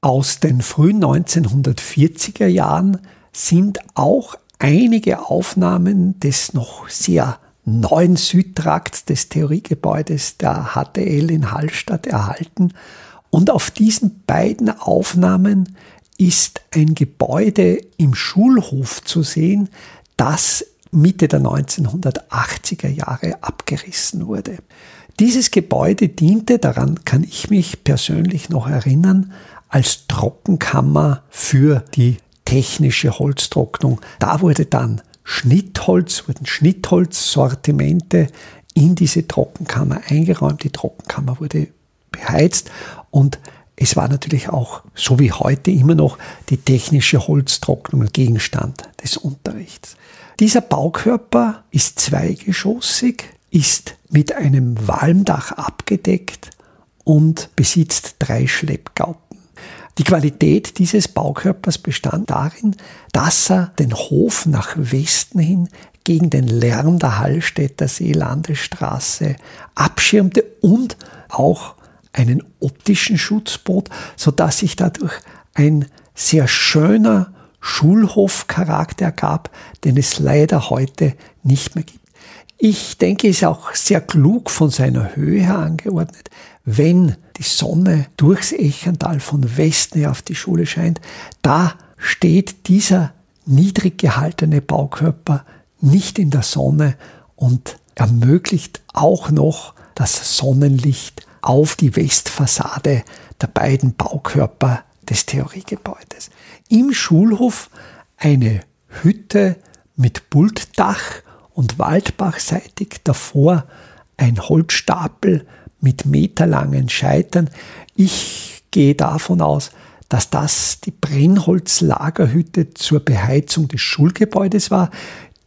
Aus den frühen 1940er Jahren sind auch einige Aufnahmen des noch sehr neuen Südtrakts des Theoriegebäudes der HTL in Hallstatt erhalten. Und auf diesen beiden Aufnahmen ist ein Gebäude im Schulhof zu sehen, das Mitte der 1980er Jahre abgerissen wurde. Dieses Gebäude diente, daran kann ich mich persönlich noch erinnern, als Trockenkammer für die technische Holztrocknung. Da wurde dann Schnittholz, wurden Schnittholzsortimente in diese Trockenkammer eingeräumt. Die Trockenkammer wurde beheizt und es war natürlich auch, so wie heute immer noch, die technische Holztrocknung Gegenstand des Unterrichts. Dieser Baukörper ist zweigeschossig, ist mit einem Walmdach abgedeckt und besitzt drei Schleppgaupen. Die Qualität dieses Baukörpers bestand darin, dass er den Hof nach Westen hin gegen den Lärm der Hallstätter Seelandesstraße abschirmte und auch einen optischen Schutz bot, sodass sich dadurch ein sehr schöner Schulhofcharakter gab, den es leider heute nicht mehr gibt. Ich denke, ist auch sehr klug von seiner Höhe her angeordnet. Wenn die Sonne durchs Echental von Westen her auf die Schule scheint, da steht dieser niedrig gehaltene Baukörper nicht in der Sonne und ermöglicht auch noch das Sonnenlicht auf die Westfassade der beiden Baukörper des Theoriegebäudes. Im Schulhof eine Hütte mit Pultdach und waldbachseitig davor ein Holzstapel mit meterlangen Scheitern. Ich gehe davon aus, dass das die Brennholzlagerhütte zur Beheizung des Schulgebäudes war.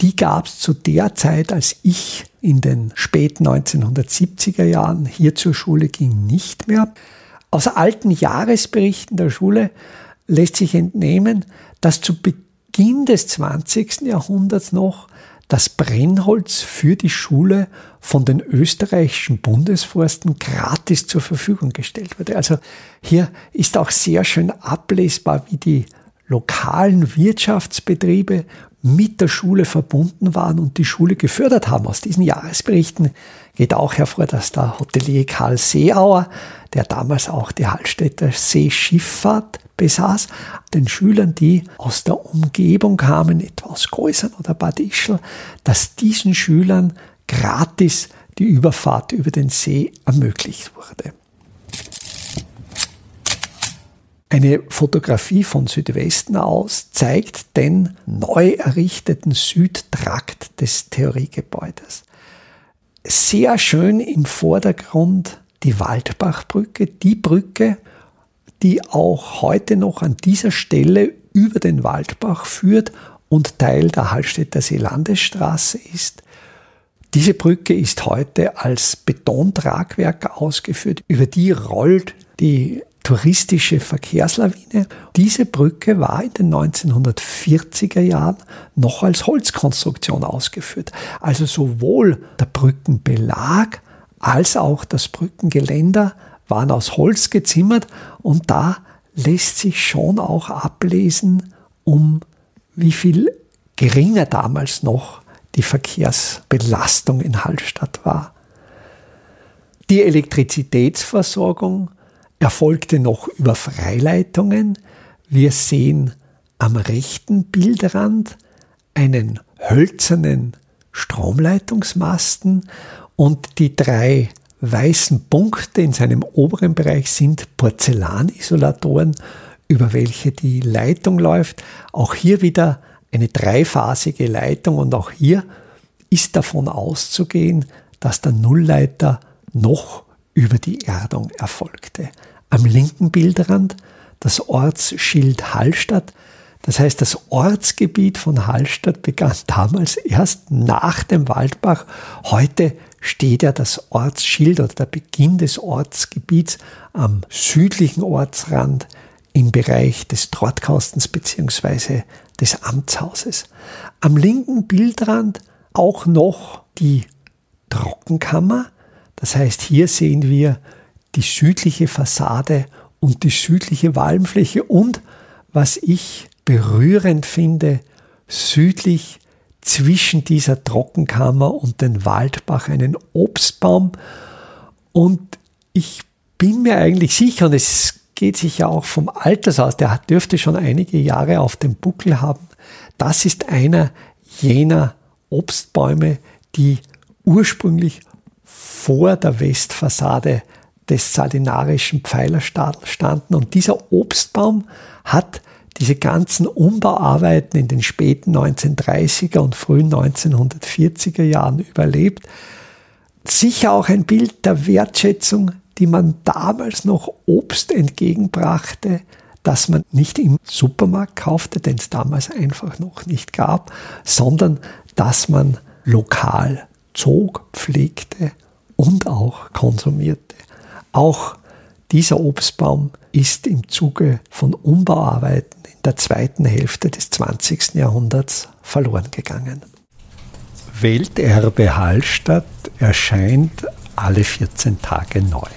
Die gab es zu der Zeit, als ich in den späten 1970er Jahren hier zur Schule ging, nicht mehr. Aus alten Jahresberichten der Schule lässt sich entnehmen, dass zu Beginn des 20. Jahrhunderts noch das Brennholz für die Schule von den österreichischen Bundesforsten gratis zur Verfügung gestellt wurde. Also hier ist auch sehr schön ablesbar, wie die lokalen Wirtschaftsbetriebe mit der Schule verbunden waren und die Schule gefördert haben. Aus diesen Jahresberichten geht auch hervor, dass der Hotelier Karl Seeauer, der damals auch die Hallstätter Seeschifffahrt besaß, den Schülern, die aus der Umgebung kamen, etwa aus Gäusern oder Bad Ischl, dass diesen Schülern gratis die Überfahrt über den See ermöglicht wurde. Eine Fotografie von Südwesten aus zeigt den neu errichteten Südtrakt des Theoriegebäudes. Sehr schön im Vordergrund die Waldbachbrücke, die Brücke, die auch heute noch an dieser Stelle über den Waldbach führt und Teil der Hallstätter Seelandesstraße ist. Diese Brücke ist heute als Betontragwerk ausgeführt. Über die rollt die touristische Verkehrslawine. Diese Brücke war in den 1940er Jahren noch als Holzkonstruktion ausgeführt. Also sowohl der Brückenbelag als auch das Brückengeländer waren aus Holz gezimmert und da lässt sich schon auch ablesen, um wie viel geringer damals noch die Verkehrsbelastung in Hallstatt war. Die Elektrizitätsversorgung erfolgte noch über Freileitungen. Wir sehen am rechten Bildrand einen hölzernen Stromleitungsmasten und die drei weißen Punkte in seinem oberen Bereich sind Porzellanisolatoren, über welche die Leitung läuft. Auch hier wieder eine dreiphasige Leitung und auch hier ist davon auszugehen, dass der Nullleiter noch über die Erdung erfolgte. Am linken Bildrand das Ortsschild Hallstatt. Das heißt, das Ortsgebiet von Hallstatt begann damals erst nach dem Waldbach. Heute steht ja das Ortsschild oder der Beginn des Ortsgebiets am südlichen Ortsrand im Bereich des Trottkastens bzw. des Amtshauses. Am linken Bildrand auch noch die Trockenkammer. Das heißt, hier sehen wir die südliche Fassade und die südliche Walmfläche und, was ich berührend finde, südlich zwischen dieser Trockenkammer und den Waldbach einen Obstbaum. Und ich bin mir eigentlich sicher, und es geht sich ja auch vom Alters aus, der dürfte schon einige Jahre auf dem Buckel haben, das ist einer jener Obstbäume, die ursprünglich vor der Westfassade des salinarischen Pfeilerstadels standen. Und dieser Obstbaum hat diese ganzen Umbauarbeiten in den späten 1930er und frühen 1940er Jahren überlebt. Sicher auch ein Bild der Wertschätzung, die man damals noch Obst entgegenbrachte, das man nicht im Supermarkt kaufte, den es damals einfach noch nicht gab, sondern dass man lokal zog, pflegte und auch konsumierte. Auch dieser Obstbaum ist im Zuge von Umbauarbeiten der zweiten Hälfte des 20. Jahrhunderts verloren gegangen. Welterbe Hallstatt erscheint alle 14 Tage neu.